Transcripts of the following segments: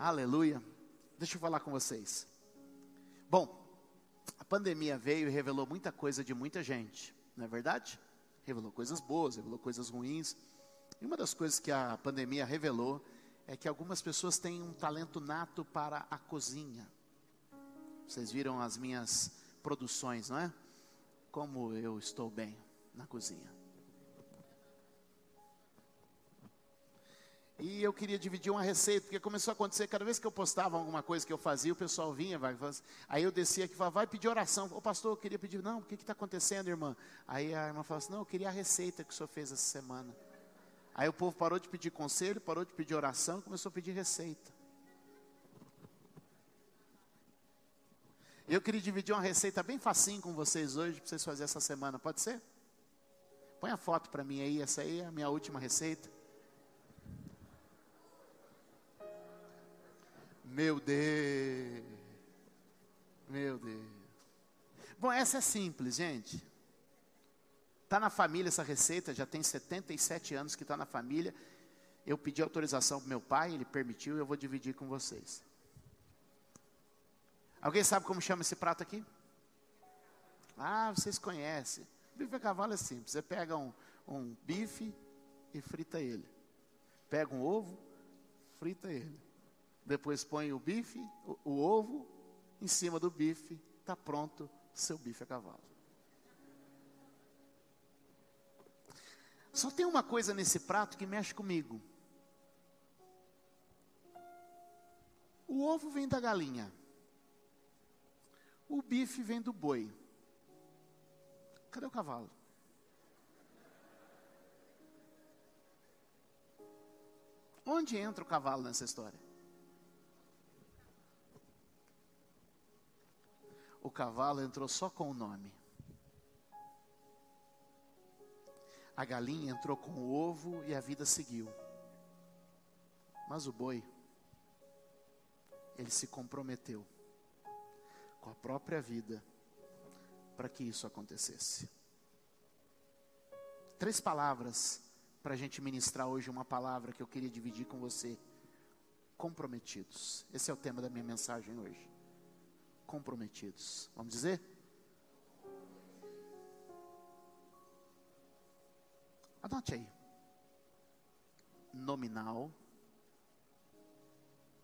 Aleluia. Deixa eu falar com vocês. Bom, a pandemia veio e revelou muita coisa de muita gente, não é verdade? Revelou coisas boas, revelou coisas ruins. E uma das coisas que a pandemia revelou é que algumas pessoas têm um talento nato para a cozinha. Vocês viram as minhas produções, não é? Como eu estou bem na cozinha. E eu queria dividir uma receita, porque começou a acontecer, cada vez que eu postava alguma coisa que eu fazia, o pessoal vinha, vai, aí eu descia aqui e falava, vai pedir oração. Ô pastor, eu queria pedir, não, o que está acontecendo, irmã? Aí a irmã falou assim, não, eu queria a receita que o senhor fez essa semana. Aí o povo parou de pedir conselho, parou de pedir oração, começou a pedir receita. Eu queria dividir uma receita bem facinho com vocês hoje, para vocês fazerem essa semana, pode ser? Põe a foto para mim aí, essa aí é a minha última receita. Meu Deus. Meu Deus. Bom, essa é simples, gente. Está na família essa receita, já tem 77 anos que está na família. Eu pedi autorização para meu pai, ele permitiu e eu vou dividir com vocês. Alguém sabe como chama esse prato aqui? Ah, vocês conhecem. Bife a cavalo é simples. Você pega um, um bife e frita ele. Pega um ovo, frita ele. Depois põe o bife, o, o ovo, em cima do bife, está pronto seu bife a cavalo. Só tem uma coisa nesse prato que mexe comigo. O ovo vem da galinha. O bife vem do boi. Cadê o cavalo? Onde entra o cavalo nessa história? O cavalo entrou só com o nome. A galinha entrou com o ovo e a vida seguiu. Mas o boi, ele se comprometeu com a própria vida para que isso acontecesse. Três palavras para a gente ministrar hoje, uma palavra que eu queria dividir com você. Comprometidos. Esse é o tema da minha mensagem hoje comprometidos. Vamos dizer? Anote aí. Nominal,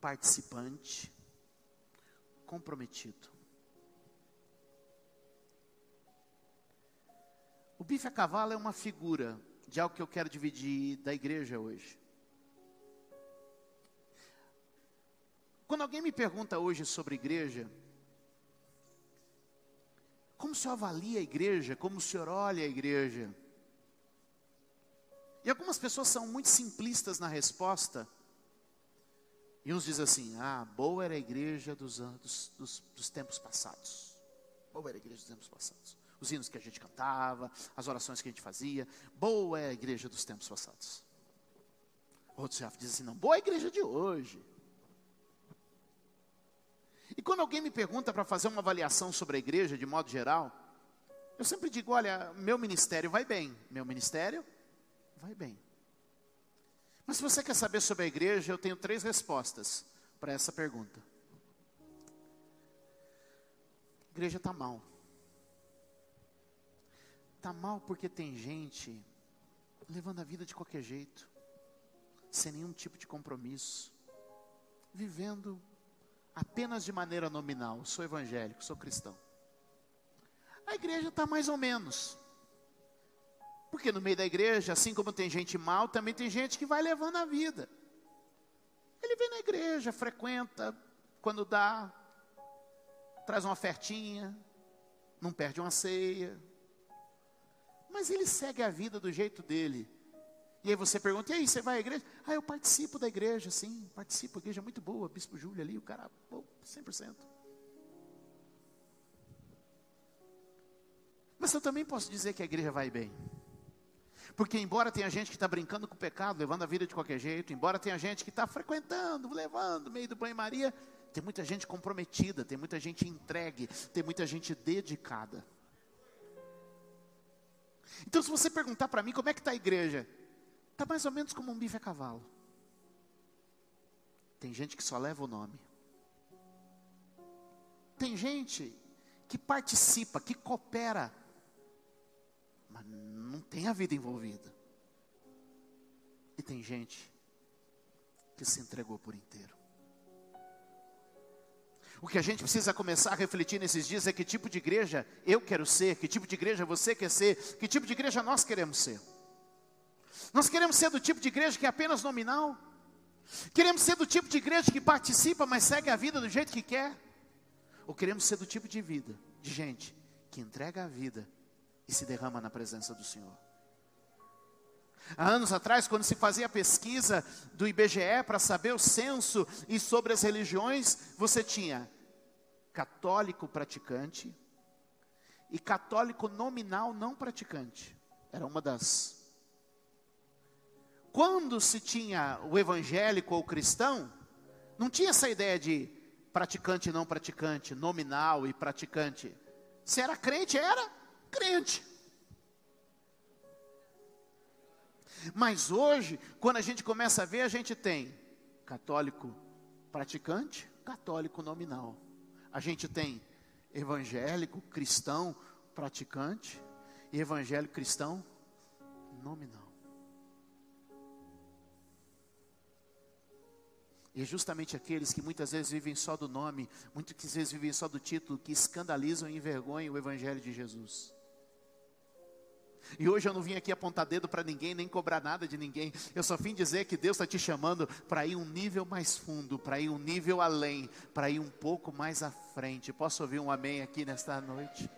participante, comprometido. O bife a cavalo é uma figura de algo que eu quero dividir da igreja hoje. Quando alguém me pergunta hoje sobre igreja, como o senhor avalia a igreja? Como o senhor olha a igreja? E algumas pessoas são muito simplistas na resposta. E uns dizem assim: ah, boa era a igreja dos, dos, dos, tempos passados. Boa era a igreja dos tempos passados. Os hinos que a gente cantava, as orações que a gente fazia. Boa é a igreja dos tempos passados. Outros já dizem assim: não, boa é a igreja de hoje. E quando alguém me pergunta para fazer uma avaliação sobre a igreja, de modo geral, eu sempre digo: olha, meu ministério vai bem. Meu ministério vai bem. Mas se você quer saber sobre a igreja, eu tenho três respostas para essa pergunta. A igreja está mal. Está mal porque tem gente levando a vida de qualquer jeito, sem nenhum tipo de compromisso, vivendo apenas de maneira nominal. Sou evangélico, sou cristão. A igreja está mais ou menos. Porque no meio da igreja, assim como tem gente mal, também tem gente que vai levando a vida. Ele vem na igreja, frequenta, quando dá, traz uma ofertinha, não perde uma ceia. Mas ele segue a vida do jeito dele. E aí você pergunta, e aí, você vai à igreja? Ah, eu participo da igreja, sim, participo, a igreja é muito boa, Bispo Júlio ali, o cara, pô, 100%. Mas eu também posso dizer que a igreja vai bem. Porque embora tenha gente que está brincando com o pecado, levando a vida de qualquer jeito, embora tenha gente que está frequentando, levando, meio do banho-maria, tem muita gente comprometida, tem muita gente entregue, tem muita gente dedicada. Então, se você perguntar para mim como é que está a igreja, Está mais ou menos como um bife a cavalo. Tem gente que só leva o nome. Tem gente que participa, que coopera, mas não tem a vida envolvida. E tem gente que se entregou por inteiro. O que a gente precisa começar a refletir nesses dias é que tipo de igreja eu quero ser, que tipo de igreja você quer ser, que tipo de igreja nós queremos ser. Nós queremos ser do tipo de igreja que é apenas nominal. Queremos ser do tipo de igreja que participa, mas segue a vida do jeito que quer. Ou queremos ser do tipo de vida, de gente que entrega a vida e se derrama na presença do Senhor. Há anos atrás, quando se fazia a pesquisa do IBGE para saber o censo e sobre as religiões, você tinha católico praticante e católico nominal não praticante. Era uma das. Quando se tinha o evangélico ou cristão, não tinha essa ideia de praticante e não praticante, nominal e praticante. Se era crente, era crente. Mas hoje, quando a gente começa a ver, a gente tem católico praticante, católico nominal. A gente tem evangélico cristão praticante e evangélico cristão nominal. E justamente aqueles que muitas vezes vivem só do nome, muitas vezes vivem só do título, que escandalizam e envergonham o Evangelho de Jesus. E hoje eu não vim aqui apontar dedo para ninguém, nem cobrar nada de ninguém. Eu só vim dizer que Deus está te chamando para ir um nível mais fundo, para ir um nível além, para ir um pouco mais à frente. Posso ouvir um amém aqui nesta noite?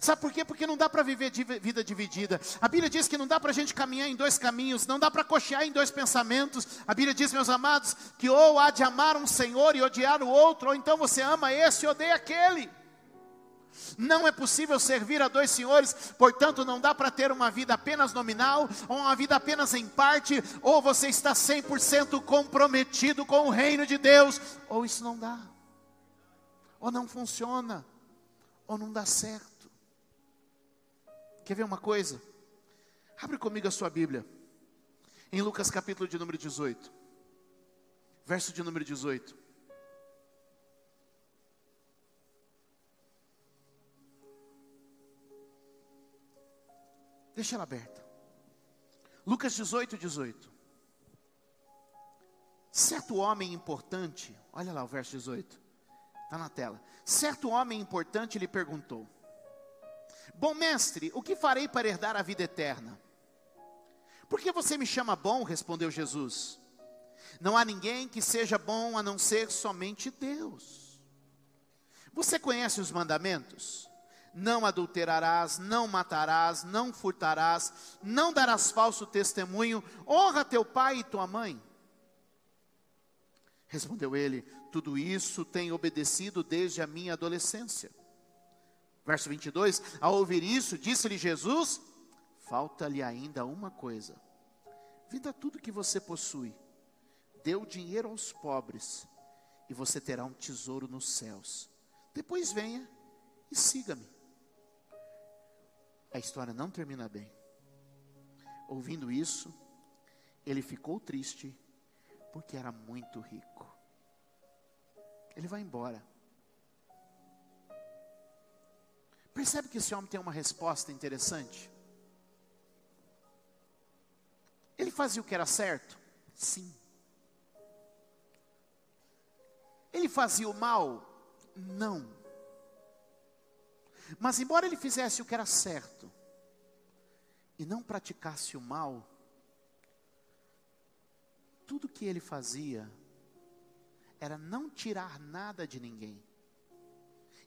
Sabe por quê? Porque não dá para viver vida dividida. A Bíblia diz que não dá para a gente caminhar em dois caminhos, não dá para cochear em dois pensamentos. A Bíblia diz, meus amados, que ou há de amar um Senhor e odiar o outro, ou então você ama esse e odeia aquele. Não é possível servir a dois senhores, portanto, não dá para ter uma vida apenas nominal, ou uma vida apenas em parte, ou você está 100% comprometido com o reino de Deus, ou isso não dá, ou não funciona, ou não dá certo. Quer ver uma coisa? Abre comigo a sua Bíblia. Em Lucas capítulo de número 18. Verso de número 18. Deixa ela aberta. Lucas 18, 18. Certo homem importante, olha lá o verso 18, está na tela. Certo homem importante lhe perguntou: Bom mestre, o que farei para herdar a vida eterna? Por que você me chama bom? respondeu Jesus. Não há ninguém que seja bom a não ser somente Deus. Você conhece os mandamentos? Não adulterarás, não matarás, não furtarás, não darás falso testemunho, honra teu pai e tua mãe. Respondeu ele: Tudo isso tenho obedecido desde a minha adolescência. Verso 22: Ao ouvir isso, disse-lhe Jesus: Falta-lhe ainda uma coisa. Venda tudo que você possui, dê o dinheiro aos pobres, e você terá um tesouro nos céus. Depois venha e siga-me. A história não termina bem. Ouvindo isso, ele ficou triste, porque era muito rico. Ele vai embora. Percebe que esse homem tem uma resposta interessante? Ele fazia o que era certo? Sim. Ele fazia o mal? Não. Mas, embora ele fizesse o que era certo e não praticasse o mal, tudo que ele fazia era não tirar nada de ninguém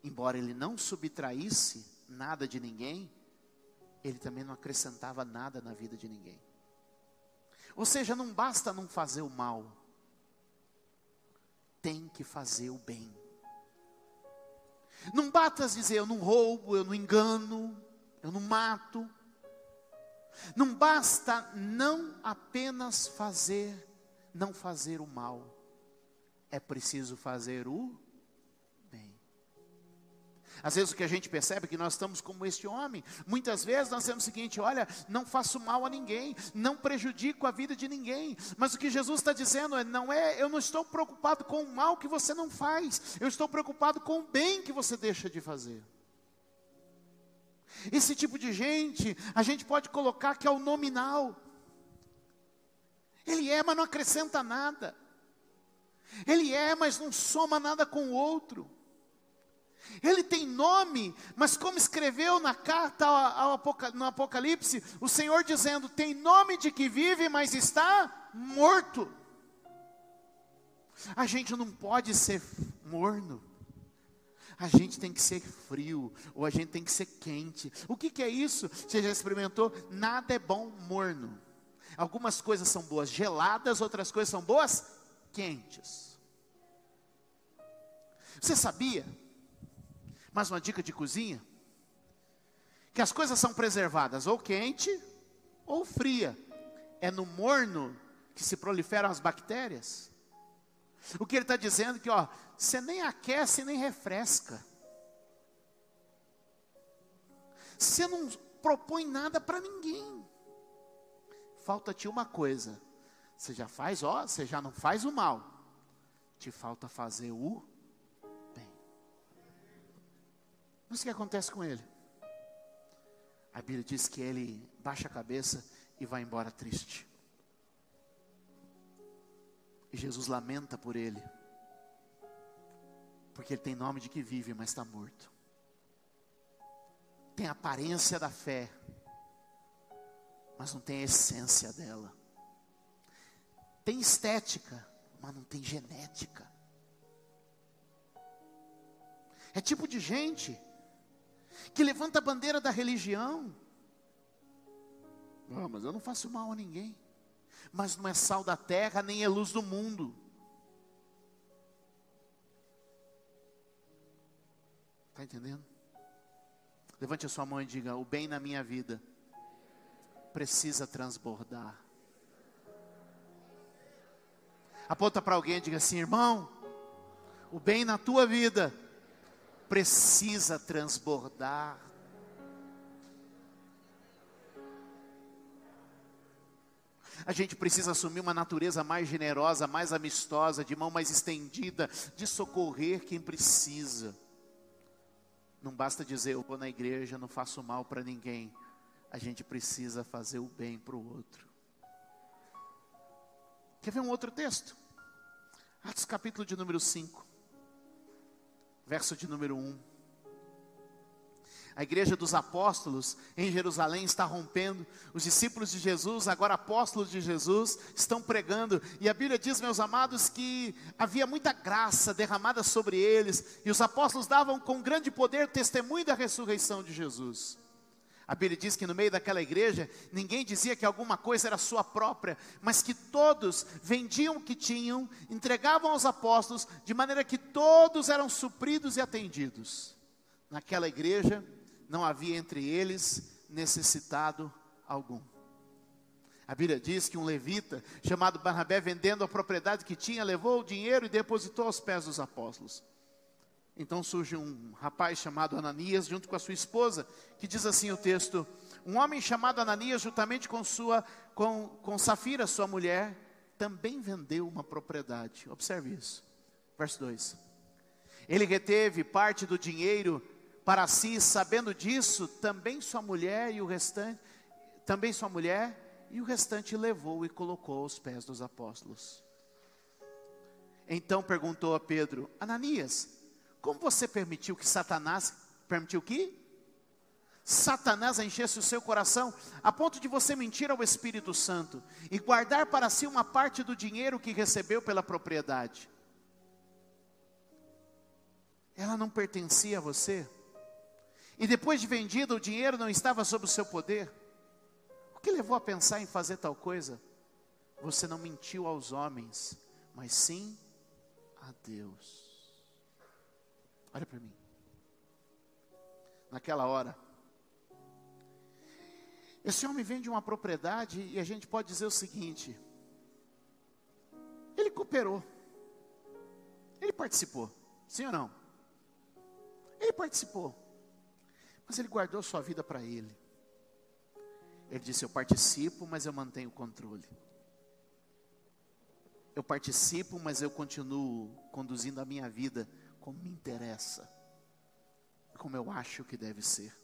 embora ele não subtraísse nada de ninguém, ele também não acrescentava nada na vida de ninguém. Ou seja, não basta não fazer o mal, tem que fazer o bem. Não basta dizer eu não roubo, eu não engano, eu não mato. Não basta não apenas fazer, não fazer o mal. É preciso fazer o Às vezes o que a gente percebe é que nós estamos como este homem. Muitas vezes nós temos o seguinte: olha, não faço mal a ninguém, não prejudico a vida de ninguém. Mas o que Jesus está dizendo é: não é, eu não estou preocupado com o mal que você não faz, eu estou preocupado com o bem que você deixa de fazer. Esse tipo de gente, a gente pode colocar que é o nominal. Ele é, mas não acrescenta nada. Ele é, mas não soma nada com o outro. Ele tem nome, mas como escreveu na carta ao, no Apocalipse, o Senhor dizendo: tem nome de que vive, mas está morto. A gente não pode ser morno. A gente tem que ser frio, ou a gente tem que ser quente. O que, que é isso? Você já experimentou? Nada é bom morno. Algumas coisas são boas geladas, outras coisas são boas quentes. Você sabia mais uma dica de cozinha: que as coisas são preservadas ou quente ou fria. É no morno que se proliferam as bactérias. O que ele está dizendo é que, ó, você nem aquece nem refresca. Você não propõe nada para ninguém. Falta-te uma coisa. Você já faz, ó, você já não faz o mal. Te falta fazer o Mas o que acontece com ele? A Bíblia diz que ele baixa a cabeça e vai embora triste. E Jesus lamenta por ele, porque ele tem nome de que vive, mas está morto. Tem a aparência da fé, mas não tem a essência dela. Tem estética, mas não tem genética. É tipo de gente que levanta a bandeira da religião. Ah, mas eu não faço mal a ninguém. Mas não é sal da terra, nem é luz do mundo. Está entendendo? Levante a sua mão e diga: O bem na minha vida precisa transbordar. Aponta para alguém e diga assim: Irmão, o bem na tua vida precisa transbordar. A gente precisa assumir uma natureza mais generosa, mais amistosa, de mão mais estendida, de socorrer quem precisa. Não basta dizer, eu vou na igreja, não faço mal para ninguém. A gente precisa fazer o bem para o outro. Quer ver um outro texto? Atos capítulo de número 5 verso de número 1. A igreja dos apóstolos em Jerusalém está rompendo. Os discípulos de Jesus, agora apóstolos de Jesus, estão pregando. E a Bíblia diz, meus amados, que havia muita graça derramada sobre eles. E os apóstolos davam com grande poder testemunho da ressurreição de Jesus. A Bíblia diz que no meio daquela igreja, ninguém dizia que alguma coisa era sua própria, mas que todos vendiam o que tinham, entregavam aos apóstolos, de maneira que todos eram supridos e atendidos. Naquela igreja, não havia entre eles necessitado algum. A Bíblia diz que um levita, chamado Barnabé, vendendo a propriedade que tinha, levou o dinheiro e depositou aos pés dos apóstolos. Então surge um rapaz chamado Ananias, junto com a sua esposa, que diz assim o texto: Um homem chamado Ananias, juntamente com, sua, com, com Safira, sua mulher, também vendeu uma propriedade. Observe isso. Verso 2. Ele reteve parte do dinheiro para si, sabendo disso, também sua mulher e o restante, também sua mulher e o restante levou e colocou aos pés dos apóstolos. Então perguntou a Pedro: Ananias, como você permitiu que Satanás, permitiu que? Satanás enchesse o seu coração a ponto de você mentir ao Espírito Santo e guardar para si uma parte do dinheiro que recebeu pela propriedade. Ela não pertencia a você. E depois de vendida, o dinheiro não estava sob o seu poder. O que levou a pensar em fazer tal coisa? Você não mentiu aos homens, mas sim a Deus. Olha para mim. Naquela hora, esse homem vende uma propriedade e a gente pode dizer o seguinte: ele cooperou, ele participou, sim ou não? Ele participou, mas ele guardou sua vida para ele. Ele disse: Eu participo, mas eu mantenho o controle. Eu participo, mas eu continuo conduzindo a minha vida como me interessa, como eu acho que deve ser.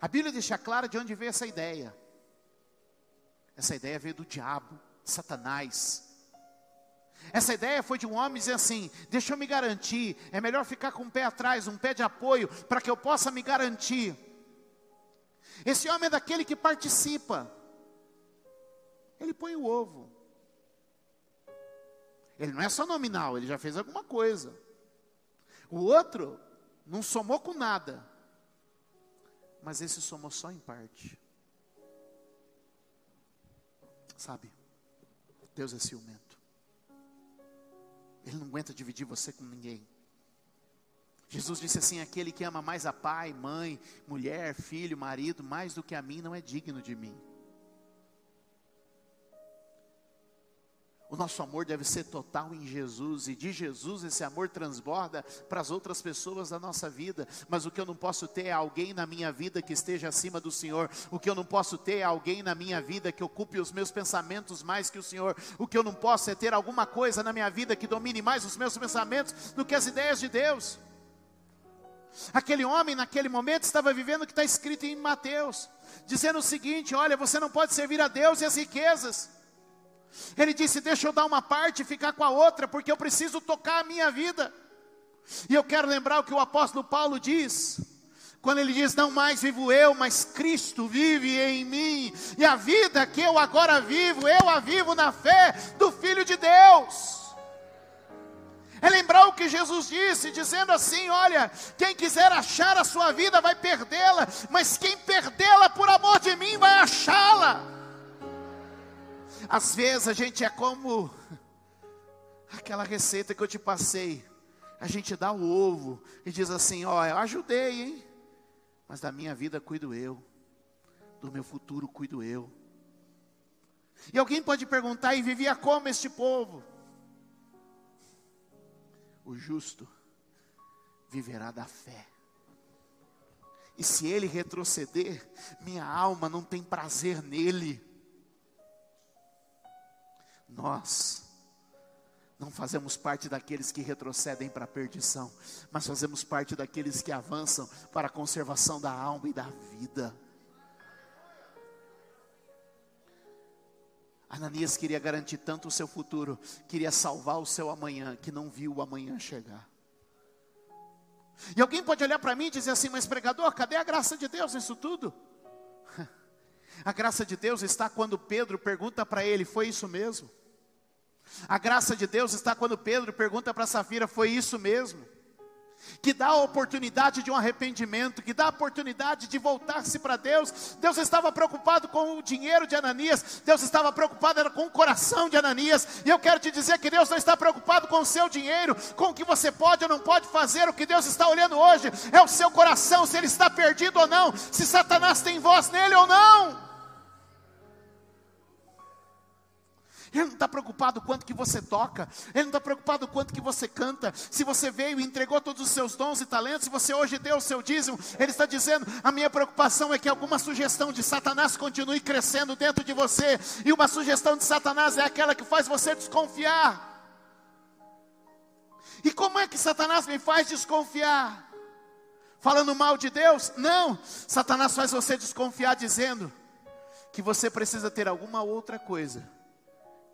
A Bíblia deixa claro de onde veio essa ideia. Essa ideia veio do diabo, Satanás. Essa ideia foi de um homem dizer assim: deixa eu me garantir, é melhor ficar com um pé atrás, um pé de apoio, para que eu possa me garantir. Esse homem é daquele que participa, ele põe o ovo. Ele não é só nominal, ele já fez alguma coisa. O outro não somou com nada, mas esse somou só em parte. Sabe, Deus é ciumento. Ele não aguenta dividir você com ninguém. Jesus disse assim: aquele que ama mais a pai, mãe, mulher, filho, marido, mais do que a mim, não é digno de mim. O nosso amor deve ser total em Jesus, e de Jesus esse amor transborda para as outras pessoas da nossa vida. Mas o que eu não posso ter é alguém na minha vida que esteja acima do Senhor. O que eu não posso ter é alguém na minha vida que ocupe os meus pensamentos mais que o Senhor. O que eu não posso é ter alguma coisa na minha vida que domine mais os meus pensamentos do que as ideias de Deus. Aquele homem, naquele momento, estava vivendo o que está escrito em Mateus, dizendo o seguinte: olha, você não pode servir a Deus e as riquezas. Ele disse: Deixa eu dar uma parte e ficar com a outra, porque eu preciso tocar a minha vida. E eu quero lembrar o que o apóstolo Paulo diz, quando ele diz: Não mais vivo eu, mas Cristo vive em mim, e a vida que eu agora vivo, eu a vivo na fé do Filho de Deus. É lembrar o que Jesus disse, dizendo assim: Olha, quem quiser achar a sua vida vai perdê-la, mas quem perdê-la por amor de mim vai achá-la. Às vezes a gente é como aquela receita que eu te passei. A gente dá o ovo e diz assim: Ó, eu ajudei, hein? Mas da minha vida cuido eu, do meu futuro cuido eu. E alguém pode perguntar: e vivia como este povo? O justo viverá da fé. E se ele retroceder, minha alma não tem prazer nele. Nós não fazemos parte daqueles que retrocedem para a perdição, mas fazemos parte daqueles que avançam para a conservação da alma e da vida. Ananias queria garantir tanto o seu futuro, queria salvar o seu amanhã, que não viu o amanhã chegar. E alguém pode olhar para mim e dizer assim: Mas pregador, cadê a graça de Deus nisso tudo? A graça de Deus está quando Pedro pergunta para ele: Foi isso mesmo? A graça de Deus está quando Pedro pergunta para Safira: Foi isso mesmo? Que dá a oportunidade de um arrependimento, que dá a oportunidade de voltar-se para Deus. Deus estava preocupado com o dinheiro de Ananias, Deus estava preocupado com o coração de Ananias. E eu quero te dizer que Deus não está preocupado com o seu dinheiro, com o que você pode ou não pode fazer. O que Deus está olhando hoje é o seu coração, se ele está perdido ou não, se Satanás tem voz nele ou não. Ele não está preocupado quanto que você toca, Ele não está preocupado quanto que você canta. Se você veio e entregou todos os seus dons e talentos, se você hoje deu o seu dízimo, Ele está dizendo: a minha preocupação é que alguma sugestão de Satanás continue crescendo dentro de você. E uma sugestão de Satanás é aquela que faz você desconfiar. E como é que Satanás me faz desconfiar? Falando mal de Deus? Não, Satanás faz você desconfiar dizendo que você precisa ter alguma outra coisa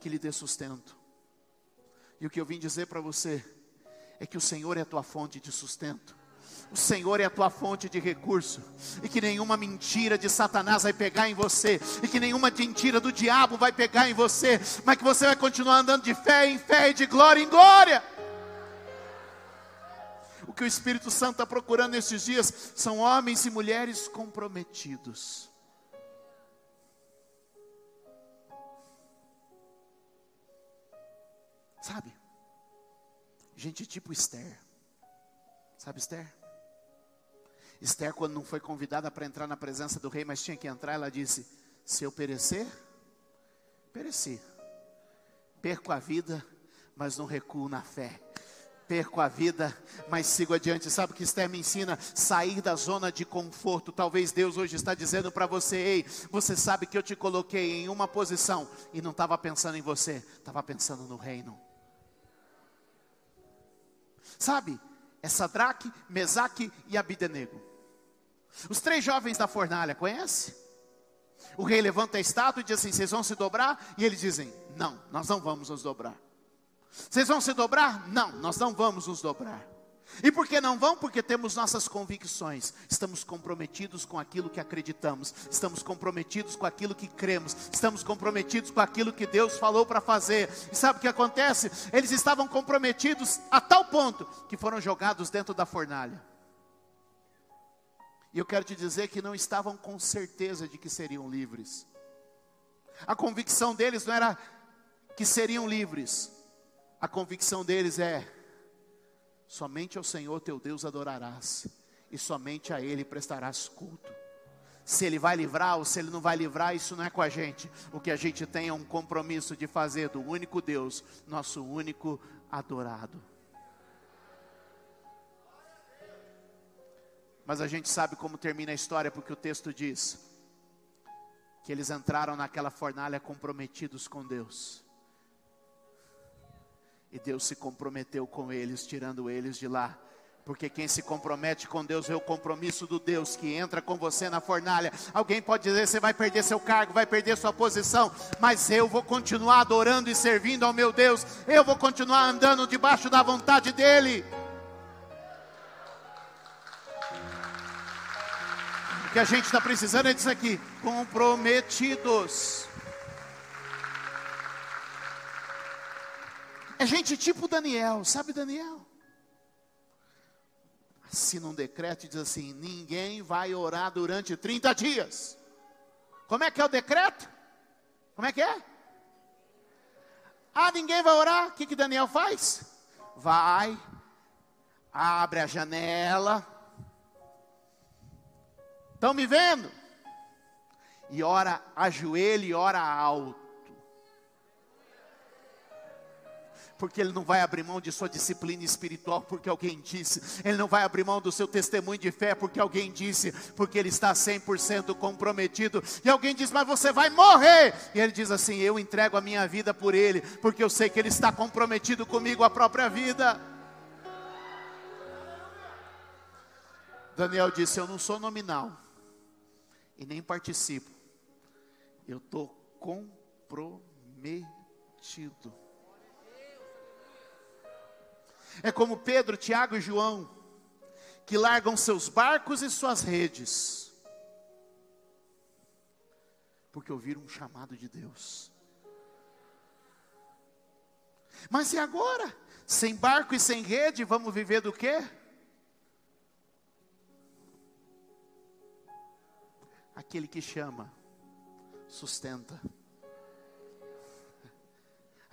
que lhe dê sustento. E o que eu vim dizer para você é que o Senhor é a tua fonte de sustento. O Senhor é a tua fonte de recurso, e que nenhuma mentira de Satanás vai pegar em você, e que nenhuma mentira do diabo vai pegar em você, mas que você vai continuar andando de fé em fé e de glória em glória. O que o Espírito Santo está procurando nesses dias são homens e mulheres comprometidos Sabe? Gente tipo Esther. Sabe Esther? Esther, quando não foi convidada para entrar na presença do rei, mas tinha que entrar, ela disse: Se eu perecer, pereci. Perco a vida, mas não recuo na fé. perco a vida, mas sigo adiante. Sabe o que Esther me ensina? Sair da zona de conforto. Talvez Deus hoje está dizendo para você: ei, você sabe que eu te coloquei em uma posição e não estava pensando em você, estava pensando no reino. Sabe? É Sadraque, Mesaque e Abidenego. Os três jovens da fornalha, conhece? O rei levanta a estátua e diz assim: Vocês vão se dobrar? E eles dizem: Não, nós não vamos nos dobrar. Vocês vão se dobrar? Não, nós não vamos nos dobrar. E por que não vão? Porque temos nossas convicções, estamos comprometidos com aquilo que acreditamos, estamos comprometidos com aquilo que cremos, estamos comprometidos com aquilo que Deus falou para fazer. E sabe o que acontece? Eles estavam comprometidos a tal ponto que foram jogados dentro da fornalha. E eu quero te dizer que não estavam com certeza de que seriam livres. A convicção deles não era que seriam livres, a convicção deles é: somente ao Senhor teu Deus adorarás, e somente a Ele prestarás culto. Se Ele vai livrar ou se Ele não vai livrar, isso não é com a gente. O que a gente tem é um compromisso de fazer do único Deus, nosso único adorado. Mas a gente sabe como termina a história, porque o texto diz que eles entraram naquela fornalha comprometidos com Deus. E Deus se comprometeu com eles, tirando eles de lá. Porque quem se compromete com Deus é o compromisso do Deus que entra com você na fornalha. Alguém pode dizer: você vai perder seu cargo, vai perder sua posição, mas eu vou continuar adorando e servindo ao meu Deus. Eu vou continuar andando debaixo da vontade dEle. O que a gente está precisando é disso aqui: comprometidos. É gente tipo Daniel, sabe Daniel? Assina um decreto e diz assim: ninguém vai orar durante 30 dias. Como é que é o decreto? Como é que é? Ah, ninguém vai orar? O que, que Daniel faz? Vai, abre a janela. Estão me vendo? E ora, ajoelha e ora alto. Porque ele não vai abrir mão de sua disciplina espiritual, porque alguém disse, ele não vai abrir mão do seu testemunho de fé, porque alguém disse, porque ele está 100% comprometido, e alguém diz, mas você vai morrer, e ele diz assim: Eu entrego a minha vida por ele, porque eu sei que ele está comprometido comigo a própria vida. Daniel disse: Eu não sou nominal, e nem participo, eu estou comprometido. É como Pedro, Tiago e João, que largam seus barcos e suas redes, porque ouviram um chamado de Deus. Mas e agora? Sem barco e sem rede, vamos viver do quê? Aquele que chama, sustenta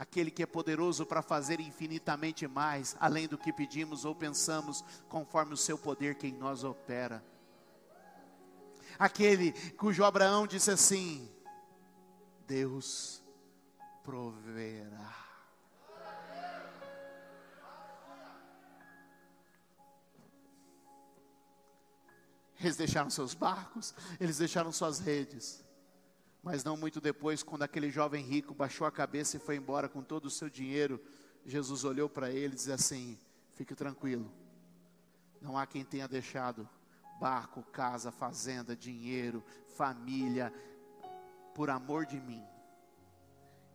aquele que é poderoso para fazer infinitamente mais, além do que pedimos ou pensamos, conforme o seu poder que em nós opera. Aquele cujo Abraão disse assim: Deus proverá. Eles deixaram seus barcos, eles deixaram suas redes. Mas não muito depois, quando aquele jovem rico baixou a cabeça e foi embora com todo o seu dinheiro, Jesus olhou para ele e disse assim: Fique tranquilo, não há quem tenha deixado barco, casa, fazenda, dinheiro, família, por amor de mim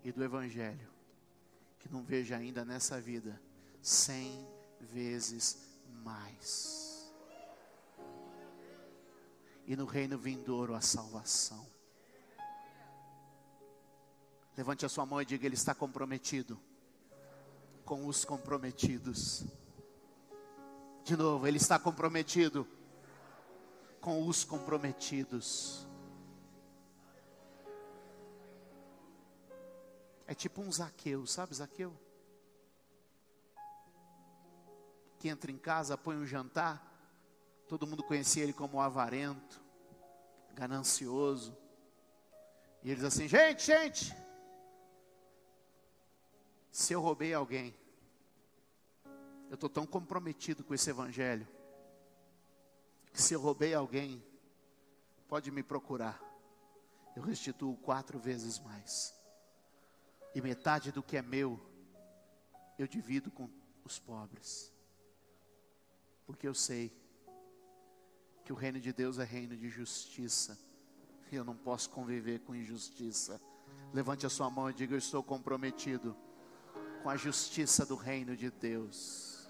e do Evangelho, que não veja ainda nessa vida cem vezes mais. E no reino vindouro a salvação. Levante a sua mão e diga: Ele está comprometido com os comprometidos. De novo, Ele está comprometido com os comprometidos. É tipo um Zaqueu, sabe Zaqueu? Que entra em casa, põe um jantar, todo mundo conhecia ele como avarento, ganancioso. E ele diz assim: gente, gente, se eu roubei alguém, Eu estou tão comprometido com esse evangelho que se eu roubei alguém, pode me procurar. Eu restituo quatro vezes mais. E metade do que é meu, eu divido com os pobres. Porque eu sei que o reino de Deus é reino de justiça. E eu não posso conviver com injustiça. Levante a sua mão e diga: Eu estou comprometido com a justiça do reino de Deus.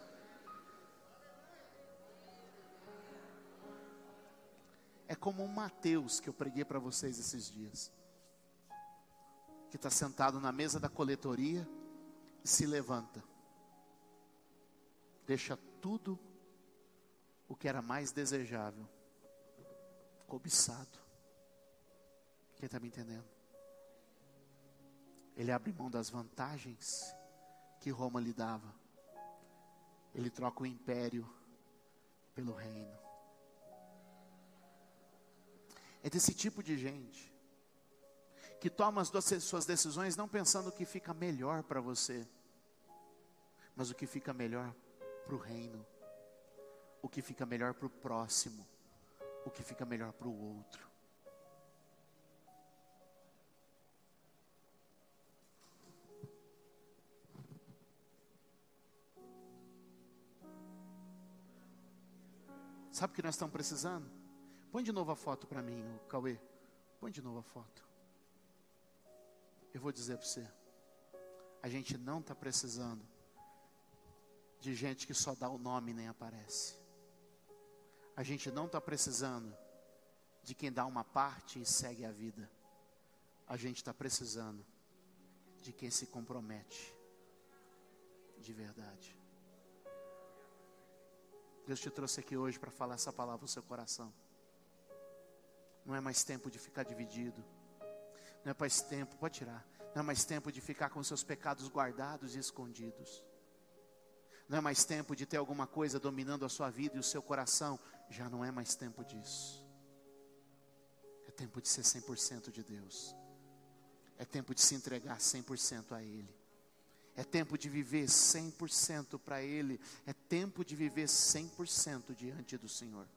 É como um Mateus que eu preguei para vocês esses dias, que está sentado na mesa da coletoria e se levanta, deixa tudo o que era mais desejável, cobiçado. Quem está me entendendo? Ele abre mão das vantagens que Roma lhe dava. Ele troca o império pelo reino. É desse tipo de gente que toma as suas decisões não pensando o que fica melhor para você, mas o que fica melhor para o reino, o que fica melhor para o próximo, o que fica melhor para o outro. Sabe o que nós estamos precisando? Põe de novo a foto para mim, Cauê. Põe de novo a foto. Eu vou dizer para você. A gente não está precisando de gente que só dá o nome e nem aparece. A gente não está precisando de quem dá uma parte e segue a vida. A gente está precisando de quem se compromete de verdade. Deus te trouxe aqui hoje para falar essa palavra no seu coração. Não é mais tempo de ficar dividido. Não é mais tempo, pode tirar. Não é mais tempo de ficar com seus pecados guardados e escondidos. Não é mais tempo de ter alguma coisa dominando a sua vida e o seu coração. Já não é mais tempo disso. É tempo de ser 100% de Deus. É tempo de se entregar 100% a Ele. É tempo de viver 100% para Ele. É tempo de viver 100% diante do Senhor.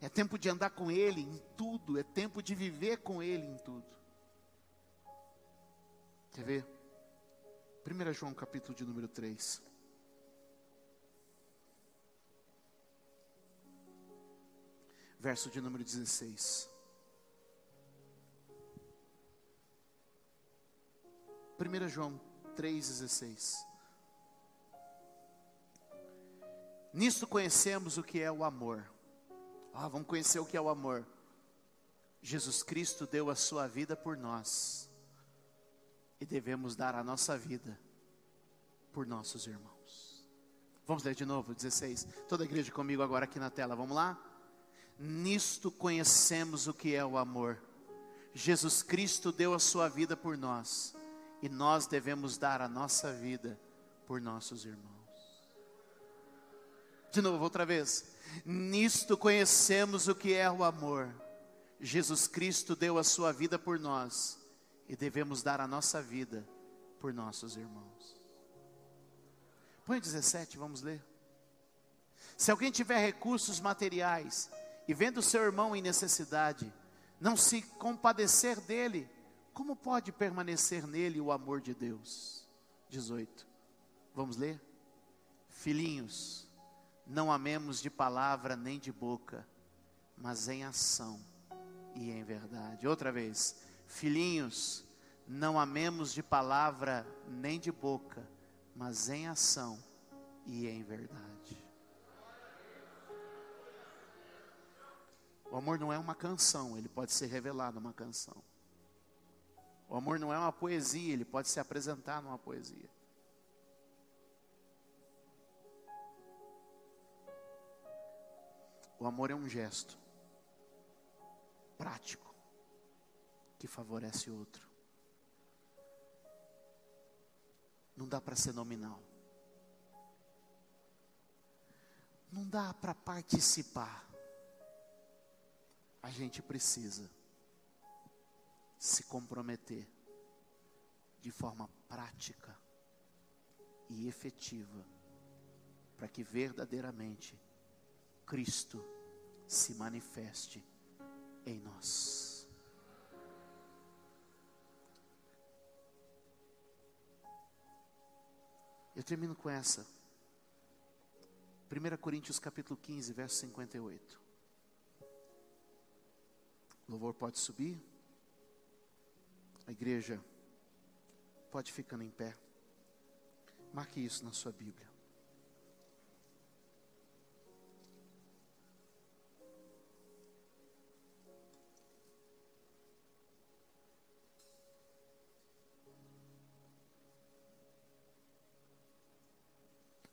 É tempo de andar com Ele em tudo. É tempo de viver com Ele em tudo. Quer ver? 1 João capítulo de número 3. Verso de número 16. 1 João 3,16. Nisto conhecemos o que é o amor. Ah, vamos conhecer o que é o amor. Jesus Cristo deu a sua vida por nós. E devemos dar a nossa vida por nossos irmãos. Vamos ler de novo, 16. Toda a igreja comigo agora aqui na tela, vamos lá? Nisto conhecemos o que é o amor. Jesus Cristo deu a sua vida por nós. E nós devemos dar a nossa vida por nossos irmãos. De novo, outra vez. Nisto conhecemos o que é o amor. Jesus Cristo deu a sua vida por nós e devemos dar a nossa vida por nossos irmãos. Põe 17, vamos ler. Se alguém tiver recursos materiais e vendo seu irmão em necessidade, não se compadecer dele, como pode permanecer nele o amor de Deus? 18. Vamos ler? Filhinhos, não amemos de palavra nem de boca, mas em ação e em verdade. Outra vez, filhinhos, não amemos de palavra nem de boca, mas em ação e em verdade. O amor não é uma canção, ele pode ser revelado numa canção. O amor não é uma poesia, ele pode se apresentar numa poesia. O amor é um gesto prático que favorece o outro. Não dá para ser nominal. Não dá para participar. A gente precisa se comprometer de forma prática e efetiva para que verdadeiramente Cristo se manifeste em nós. Eu termino com essa. 1 Coríntios capítulo 15, verso 58. O louvor pode subir. A igreja pode ficando em pé. Marque isso na sua Bíblia.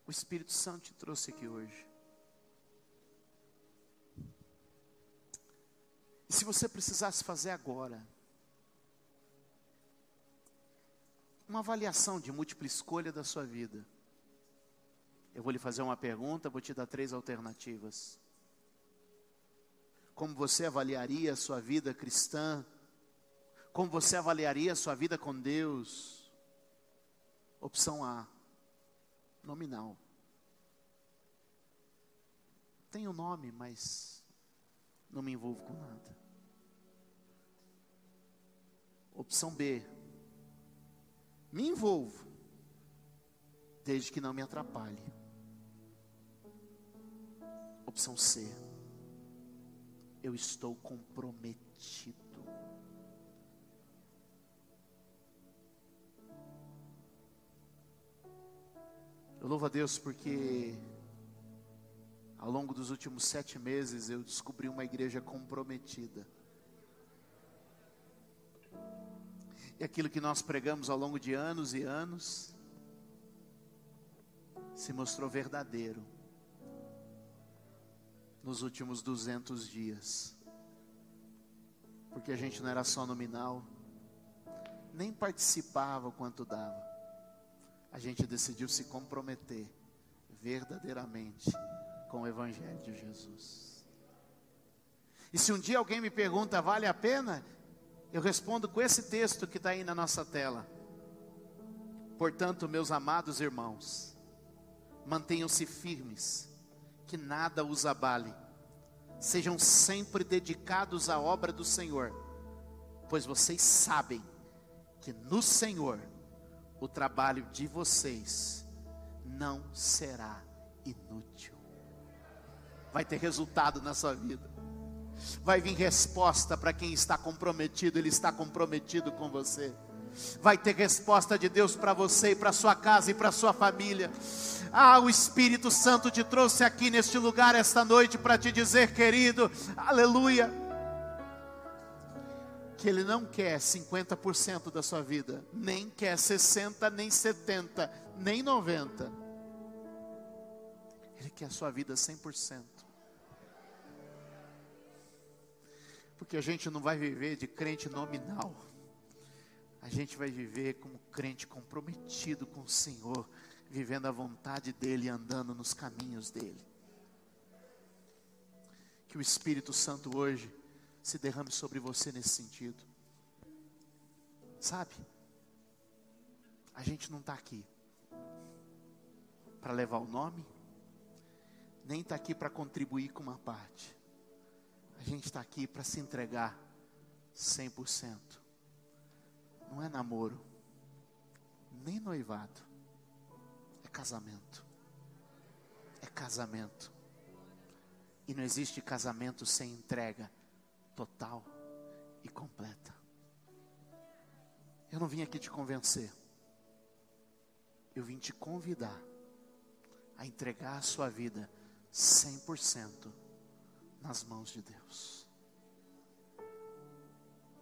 O Espírito Santo te trouxe aqui hoje. E se você precisasse fazer agora, uma avaliação de múltipla escolha da sua vida, eu vou lhe fazer uma pergunta, vou te dar três alternativas. Como você avaliaria a sua vida cristã? Como você avaliaria a sua vida com Deus? Opção A nominal. Tenho nome, mas não me envolvo com nada. Opção B. Me envolvo, desde que não me atrapalhe. Opção C. Eu estou comprometido. Eu louvo a Deus porque ao longo dos últimos sete meses eu descobri uma igreja comprometida. E aquilo que nós pregamos ao longo de anos e anos se mostrou verdadeiro nos últimos 200 dias. Porque a gente não era só nominal, nem participava quanto dava a gente decidiu se comprometer verdadeiramente com o Evangelho de Jesus. E se um dia alguém me pergunta, vale a pena? Eu respondo com esse texto que está aí na nossa tela. Portanto, meus amados irmãos, mantenham-se firmes, que nada os abale, sejam sempre dedicados à obra do Senhor, pois vocês sabem que no Senhor o trabalho de vocês não será inútil. Vai ter resultado na sua vida. Vai vir resposta para quem está comprometido, ele está comprometido com você. Vai ter resposta de Deus para você e para sua casa e para sua família. Ah, o Espírito Santo te trouxe aqui neste lugar esta noite para te dizer, querido, aleluia que Ele não quer 50% da sua vida, nem quer 60%, nem 70%, nem 90%. Ele quer a sua vida 100%. Porque a gente não vai viver de crente nominal, a gente vai viver como crente comprometido com o Senhor, vivendo a vontade dEle, andando nos caminhos dEle. Que o Espírito Santo hoje se derrame sobre você nesse sentido. Sabe? A gente não está aqui para levar o nome, nem está aqui para contribuir com uma parte. Gente está aqui para se entregar 100%. Não é namoro, nem noivado, é casamento. É casamento. E não existe casamento sem entrega total e completa. Eu não vim aqui te convencer. Eu vim te convidar a entregar a sua vida 100% nas mãos de Deus.